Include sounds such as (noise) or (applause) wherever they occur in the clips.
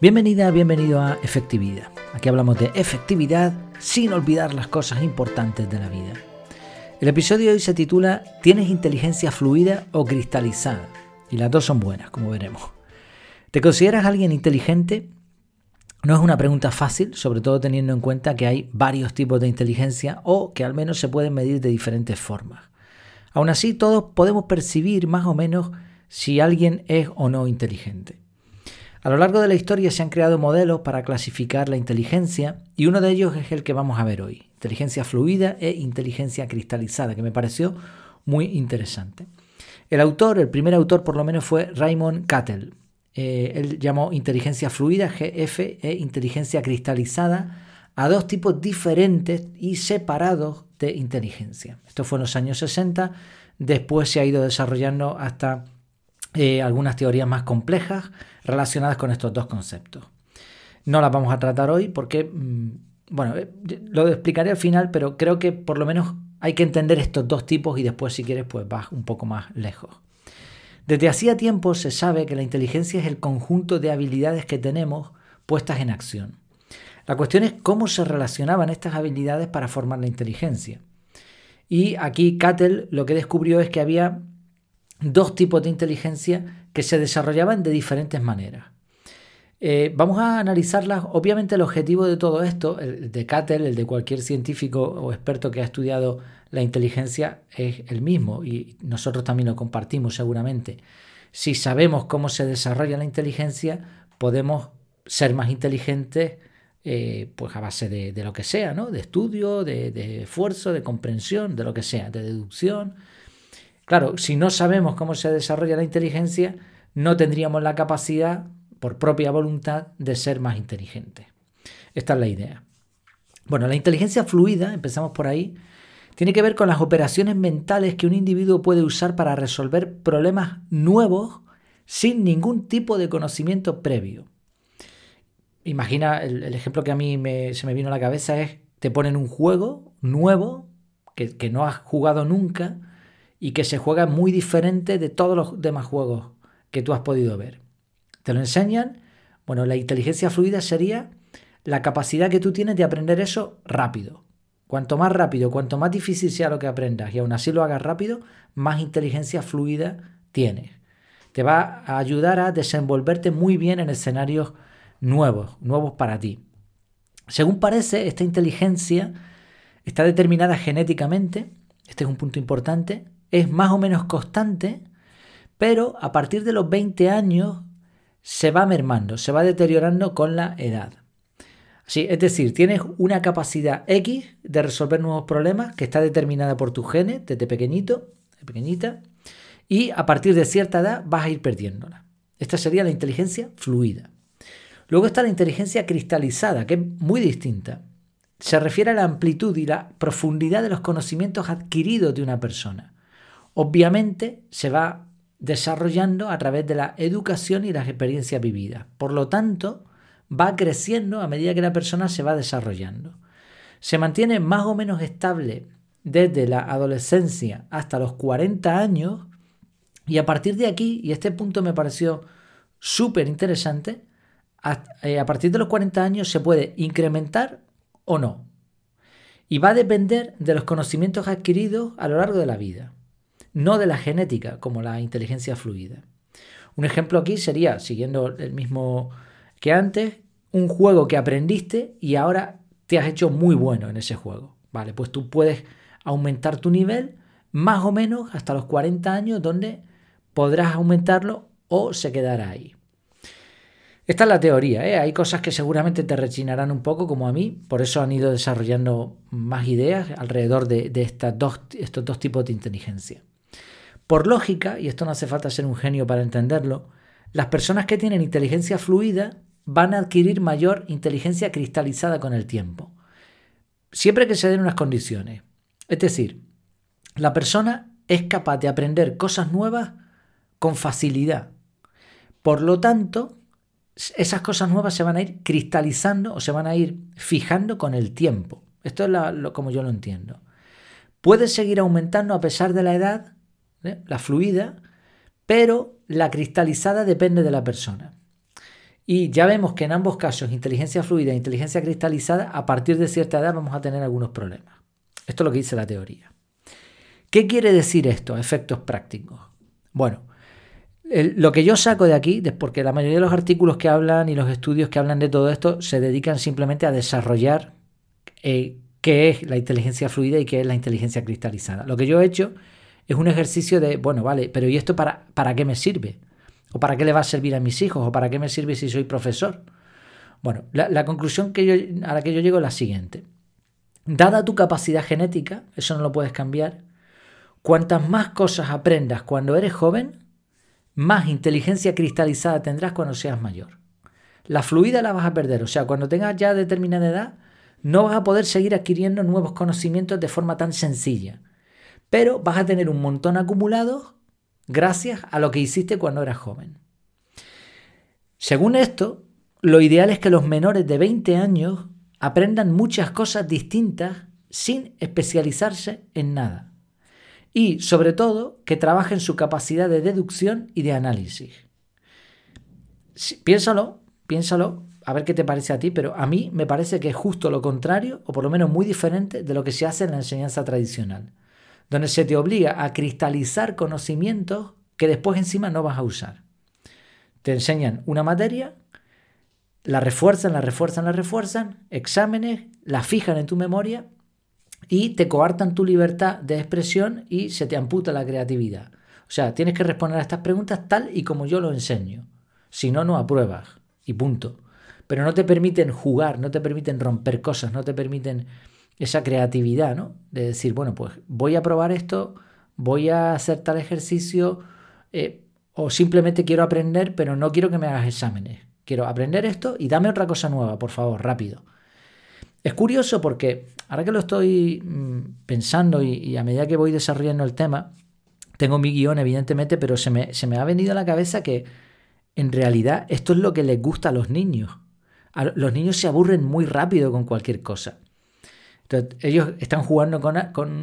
Bienvenida, bienvenido a Efectividad. Aquí hablamos de efectividad sin olvidar las cosas importantes de la vida. El episodio de hoy se titula ¿Tienes inteligencia fluida o cristalizada? Y las dos son buenas, como veremos. ¿Te consideras alguien inteligente? No es una pregunta fácil, sobre todo teniendo en cuenta que hay varios tipos de inteligencia o que al menos se pueden medir de diferentes formas. Aún así, todos podemos percibir más o menos si alguien es o no inteligente. A lo largo de la historia se han creado modelos para clasificar la inteligencia y uno de ellos es el que vamos a ver hoy, inteligencia fluida e inteligencia cristalizada, que me pareció muy interesante. El autor, el primer autor por lo menos fue Raymond Cattell. Eh, él llamó inteligencia fluida, GF, e inteligencia cristalizada a dos tipos diferentes y separados de inteligencia. Esto fue en los años 60, después se ha ido desarrollando hasta eh, algunas teorías más complejas relacionadas con estos dos conceptos. No las vamos a tratar hoy porque, mm, bueno, eh, lo explicaré al final, pero creo que por lo menos hay que entender estos dos tipos y después si quieres pues vas un poco más lejos. Desde hacía tiempo se sabe que la inteligencia es el conjunto de habilidades que tenemos puestas en acción. La cuestión es cómo se relacionaban estas habilidades para formar la inteligencia. Y aquí Cattell lo que descubrió es que había dos tipos de inteligencia que se desarrollaban de diferentes maneras. Eh, vamos a analizarlas. Obviamente el objetivo de todo esto, el de Cattell, el de cualquier científico o experto que ha estudiado la inteligencia, es el mismo y nosotros también lo compartimos seguramente. Si sabemos cómo se desarrolla la inteligencia, podemos ser más inteligentes eh, pues a base de, lo que sea, ¿no? De estudio, de, esfuerzo, de comprensión, de lo que sea, de deducción. Claro, si no sabemos cómo se desarrolla la inteligencia, no tendríamos la capacidad, por propia voluntad, de ser más inteligentes. Esta es la idea. Bueno, la inteligencia fluida, empezamos por ahí, tiene que ver con las operaciones mentales que un individuo puede usar para resolver problemas nuevos sin ningún tipo de conocimiento previo imagina, el, ejemplo que a mí se me vino a la cabeza es, te ponen un juego nuevo que, no has jugado nunca y que se juega muy diferente de todos los demás juegos que tú has podido ver. Te lo enseñan, bueno, la inteligencia fluida sería la capacidad que tú tienes de aprender eso rápido. Cuanto más rápido, cuanto más difícil sea lo que aprendas y aún así lo hagas rápido, más inteligencia fluida tienes. Te va a ayudar a desenvolverte muy bien en escenarios nuevos, nuevos para ti. Según parece, esta inteligencia está determinada genéticamente, este es un punto importante, es más o menos constante, pero a partir de los 20 años se va mermando, se va deteriorando con la edad. Sí, es decir, tienes una capacidad X de resolver nuevos problemas que está determinada por tus genes desde pequeñito, pequeñita, y a partir de cierta edad vas a ir perdiéndola. Esta sería la inteligencia fluida. Luego está la inteligencia cristalizada, que es muy distinta. Se refiere a la amplitud y la profundidad de los conocimientos adquiridos de una persona. Obviamente se va desarrollando a través de la educación y las experiencias vividas. Por lo tanto, va creciendo a medida que la persona se va desarrollando. Se mantiene más o menos estable desde la adolescencia hasta los 40 años y a partir de aquí, y este punto me pareció súper interesante, eh, a, partir de los 40 años se puede incrementar o no. Y va a depender de los conocimientos adquiridos a lo largo de la vida, no de la genética como la inteligencia fluida. Un ejemplo aquí sería, siguiendo el mismo que antes, un juego que aprendiste y ahora te has hecho muy bueno en ese juego. Vale, pues tú puedes aumentar tu nivel más o menos hasta los 40 años donde podrás aumentarlo o se quedará ahí. Esta es la teoría, ¿eh? hay cosas que seguramente te rechinarán un poco como a mí, por eso han ido desarrollando más ideas alrededor de, estas dos, estos dos tipos de inteligencia. Por lógica, y esto no hace falta ser un genio para entenderlo, las personas que tienen inteligencia fluida van a adquirir mayor inteligencia cristalizada con el tiempo, siempre que se den unas condiciones. Es decir, la persona es capaz de aprender cosas nuevas con facilidad. Por lo tanto, esas cosas nuevas se van a ir cristalizando o se van a ir fijando con el tiempo. Esto es como yo lo entiendo. Puede seguir aumentando a pesar de la edad, ¿eh? la fluida, pero la cristalizada depende de la persona. Y ya vemos que en ambos casos, inteligencia fluida e inteligencia cristalizada, a partir de cierta edad vamos a tener algunos problemas. Esto es lo que dice la teoría. ¿Qué quiere decir esto efectos prácticos? Bueno, lo que yo saco de aquí, porque la mayoría de los artículos que hablan y los estudios que hablan de todo esto se dedican simplemente a desarrollar eh, qué es la inteligencia fluida y qué es la inteligencia cristalizada. Lo que yo he hecho es un ejercicio de, bueno, vale, pero ¿y esto para, para qué me sirve? ¿O para qué le va a servir a mis hijos? ¿O para qué me sirve si soy profesor? Bueno, la, conclusión que yo, a la que yo llego es la siguiente. Dada tu capacidad genética, eso no lo puedes cambiar, cuantas más cosas aprendas cuando eres joven, más inteligencia cristalizada tendrás cuando seas mayor. La fluida la vas a perder, o sea, cuando tengas ya determinada edad, no vas a poder seguir adquiriendo nuevos conocimientos de forma tan sencilla, pero vas a tener un montón acumulado gracias a lo que hiciste cuando eras joven. Según esto, lo ideal es que los menores de 20 años aprendan muchas cosas distintas sin especializarse en nada y, sobre todo, que trabajen su capacidad de deducción y de análisis. piénsalo, piénsalo, a ver qué te parece a ti, pero a mí me parece que es justo lo contrario, o por lo menos muy diferente de lo que se hace en la enseñanza tradicional, donde se te obliga a cristalizar conocimientos que después encima no vas a usar. Te enseñan una materia, la refuerzan, la refuerzan, la refuerzan, exámenes, la fijan en tu memoria y te coartan tu libertad de expresión y se te amputa la creatividad. O sea, tienes que responder a estas preguntas tal y como yo lo enseño. Si no, no apruebas. Y punto. Pero no te permiten jugar, no te permiten romper cosas, no te permiten esa creatividad, ¿no? De decir, bueno, pues voy a probar esto, voy a hacer tal ejercicio, eh, o simplemente quiero aprender, pero no quiero que me hagas exámenes. Quiero aprender esto y dame otra cosa nueva, por favor, rápido. Es curioso porque ahora que lo estoy mm, pensando y, a medida que voy desarrollando el tema, tengo mi guion evidentemente, pero se me, se me ha venido a la cabeza que en realidad esto es lo que les gusta a los niños. los niños se aburren muy rápido con cualquier cosa. Entonces, ellos están jugando con,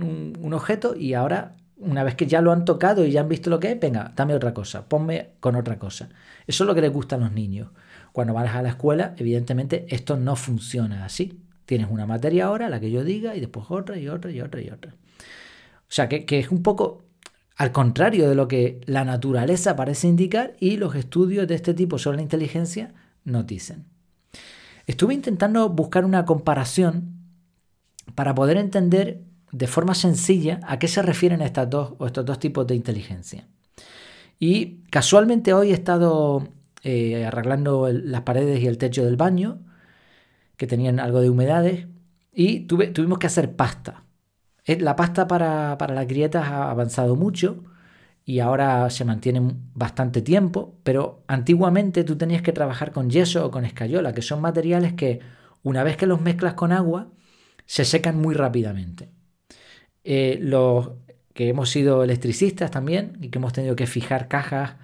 un, objeto y ahora, una vez que ya lo han tocado y ya han visto lo que es, venga, dame otra cosa, ponme con otra cosa. Eso es lo que les gusta a los niños. Cuando vas a la escuela, evidentemente, esto no funciona así. Tienes una materia ahora, la que yo diga, y después otra y otra y otra y otra. O sea, que, es un poco al contrario de lo que la naturaleza parece indicar y los estudios de este tipo sobre la inteligencia nos dicen. Estuve intentando buscar una comparación para poder entender de forma sencilla a qué se refieren estas dos, o estos dos tipos de inteligencia. Y casualmente hoy he estado eh, arreglando las paredes y el techo del baño que tenían algo de humedades y tuvimos que hacer pasta. La pasta para, para las grietas ha avanzado mucho y ahora se mantiene bastante tiempo, pero antiguamente tú tenías que trabajar con yeso o con escayola, que son materiales que una vez que los mezclas con agua se secan muy rápidamente. Eh, los que hemos sido electricistas también y que hemos tenido que fijar cajas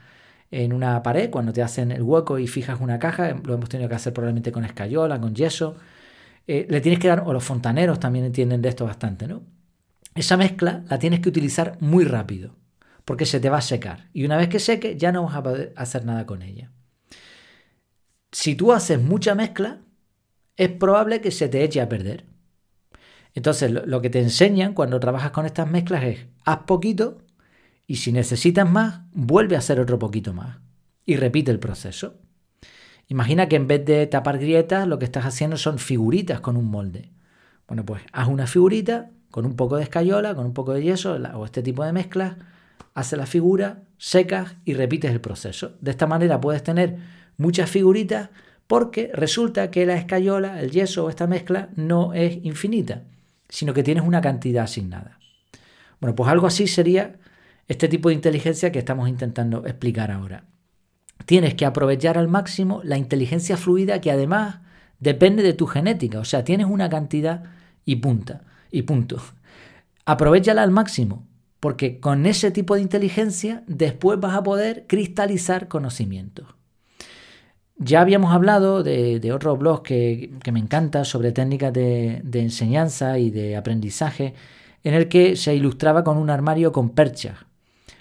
en una pared, cuando te hacen el hueco y fijas una caja, lo hemos tenido que hacer probablemente con escayola, con yeso. Eh, le tienes que dar, o los fontaneros también entienden de esto bastante, ¿no? Esa mezcla la tienes que utilizar muy rápido, porque se te va a secar. Y una vez que seque, ya no vas a poder hacer nada con ella. Si tú haces mucha mezcla, es probable que se te eche a perder. Entonces, lo que te enseñan cuando trabajas con estas mezclas es, haz poquito y si necesitas más, vuelve a hacer otro poquito más. Y repite el proceso. Imagina que en vez de tapar grietas, lo que estás haciendo son figuritas con un molde. Bueno, pues haz una figurita con un poco de escayola, con un poco de yeso o este tipo de mezclas, haces la figura, secas y repites el proceso. De esta manera puedes tener muchas figuritas porque resulta que la escayola, el yeso o esta mezcla no es infinita, sino que tienes una cantidad asignada. Bueno, pues algo así sería este tipo de inteligencia que estamos intentando explicar ahora. Tienes que aprovechar al máximo la inteligencia fluida que además depende de tu genética, o sea, tienes una cantidad y punta y punto. Aprovechala al máximo, porque con ese tipo de inteligencia después vas a poder cristalizar conocimientos. Ya habíamos hablado de, otro blog que, me encanta sobre técnicas de, enseñanza y de aprendizaje, en el que se ilustraba con un armario con perchas.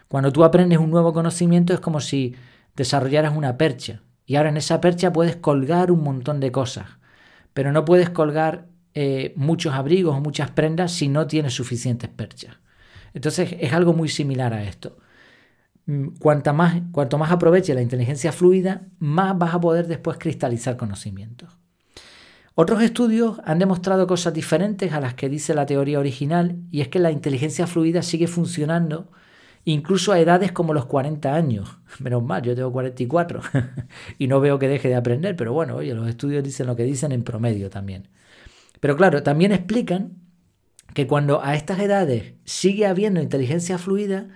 Cuando tú aprendes un nuevo conocimiento es como si desarrollaras una percha Y ahora en esa percha puedes colgar un montón de cosas, pero no puedes colgar eh, muchos abrigos o muchas prendas si no tienes suficientes perchas. Entonces es algo muy similar a esto. Mm, cuanta más, cuanto más aproveche la inteligencia fluida, más vas a poder después cristalizar conocimientos. Otros estudios han demostrado cosas diferentes a las que dice la teoría original y es que la inteligencia fluida sigue funcionando incluso a edades como los 40 años. (laughs) Menos mal, yo tengo 44 (laughs) y no veo que deje de aprender, pero bueno, oye, los estudios dicen lo que dicen en promedio también. Pero claro, también explican que cuando a estas edades sigue habiendo inteligencia fluida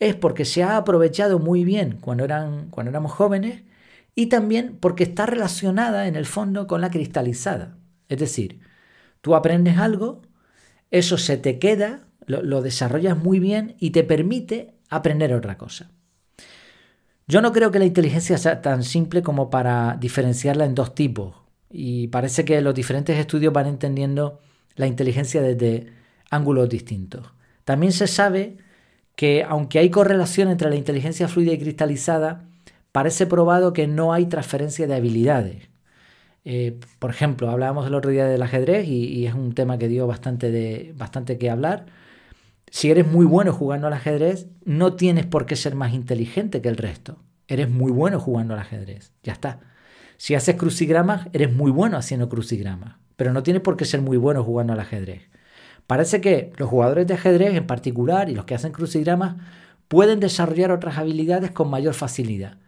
es porque se ha aprovechado muy bien cuando, eran, cuando éramos jóvenes y también porque está relacionada en el fondo con la cristalizada. Es decir, tú aprendes algo, eso se te queda, lo, desarrollas muy bien y te permite aprender otra cosa. Yo no creo que la inteligencia sea tan simple como para diferenciarla en dos tipos. Y parece que los diferentes estudios van entendiendo la inteligencia desde ángulos distintos. También se sabe que aunque hay correlación entre la inteligencia fluida y cristalizada, parece probado que no hay transferencia de habilidades. Eh, por ejemplo, hablábamos el otro día del ajedrez y, es un tema que dio bastante, de, bastante que hablar. Si eres muy bueno jugando al ajedrez, no tienes por qué ser más inteligente que el resto. Eres muy bueno jugando al ajedrez. Ya está. Si haces crucigramas, eres muy bueno haciendo crucigramas. Pero no tienes por qué ser muy bueno jugando al ajedrez. Parece que los jugadores de ajedrez en particular y los que hacen crucigramas pueden desarrollar otras habilidades con mayor facilidad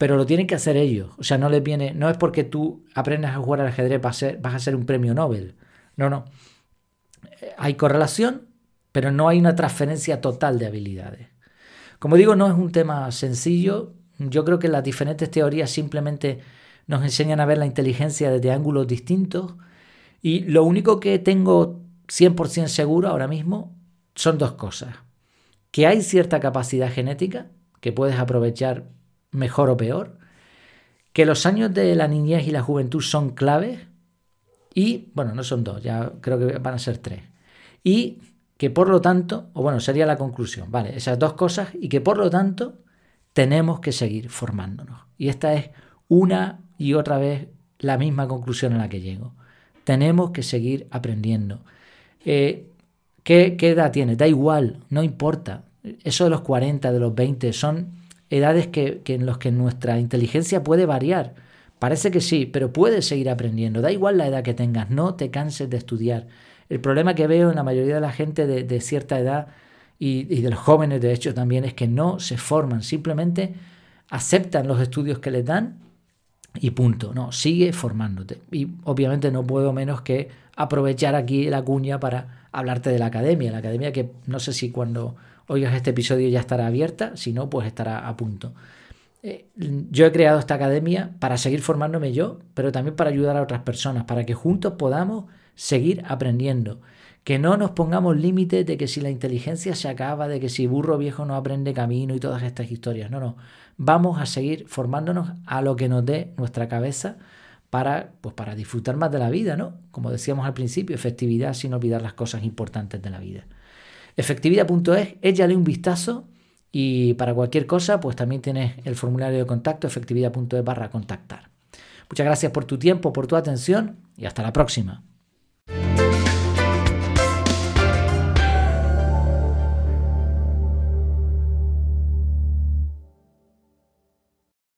pero lo tienen que hacer ellos. O sea, no les viene, no es porque tú aprendas a jugar al ajedrez vas a ser, vas a ser un premio Nobel. No, no. Eh, hay correlación, pero no hay una transferencia total de habilidades. Como digo, no es un tema sencillo. Yo creo que las diferentes teorías simplemente nos enseñan a ver la inteligencia desde ángulos distintos. Y lo único que tengo 100% seguro ahora mismo son dos cosas. Que hay cierta capacidad genética que puedes aprovechar mejor o peor, que los años de la niñez y la juventud son claves y, bueno, no son dos, ya creo que van a ser tres, y que por lo tanto, o bueno, sería la conclusión, vale, esas dos cosas y que por lo tanto tenemos que seguir formándonos. Y esta es una y otra vez la misma conclusión a la que llego. Tenemos que seguir aprendiendo. Eh, ¿qué, ¿Qué edad tienes? Da igual, no importa. Eso de los 40, de los 20, son edades que, en las que nuestra inteligencia puede variar. Parece que sí, pero puedes seguir aprendiendo. Da igual la edad que tengas, no te canses de estudiar. El problema que veo en la mayoría de la gente de, cierta edad y, y, de los jóvenes, de hecho, también es que no se forman, simplemente aceptan los estudios que les dan y punto. No, sigue formándote. Y obviamente no puedo menos que aprovechar aquí la cuña para hablarte de la academia. La academia que no sé si cuando oigas este episodio ya estará abierta, si no, pues estará a punto. Eh, yo he creado esta academia para seguir formándome yo, pero también para ayudar a otras personas, para que juntos podamos seguir aprendiendo. Que no nos pongamos límites de que si la inteligencia se acaba, de que si burro viejo no aprende camino y todas estas historias. No, no. Vamos a seguir formándonos a lo que nos dé nuestra cabeza para, pues para disfrutar más de la vida, ¿no? Como decíamos al principio, efectividad sin olvidar las cosas importantes de la vida. Efectividad.es, échale un vistazo y para cualquier cosa, pues también tienes el formulario de contacto efectividad.es barra contactar. Muchas gracias por tu tiempo, por tu atención y hasta la próxima.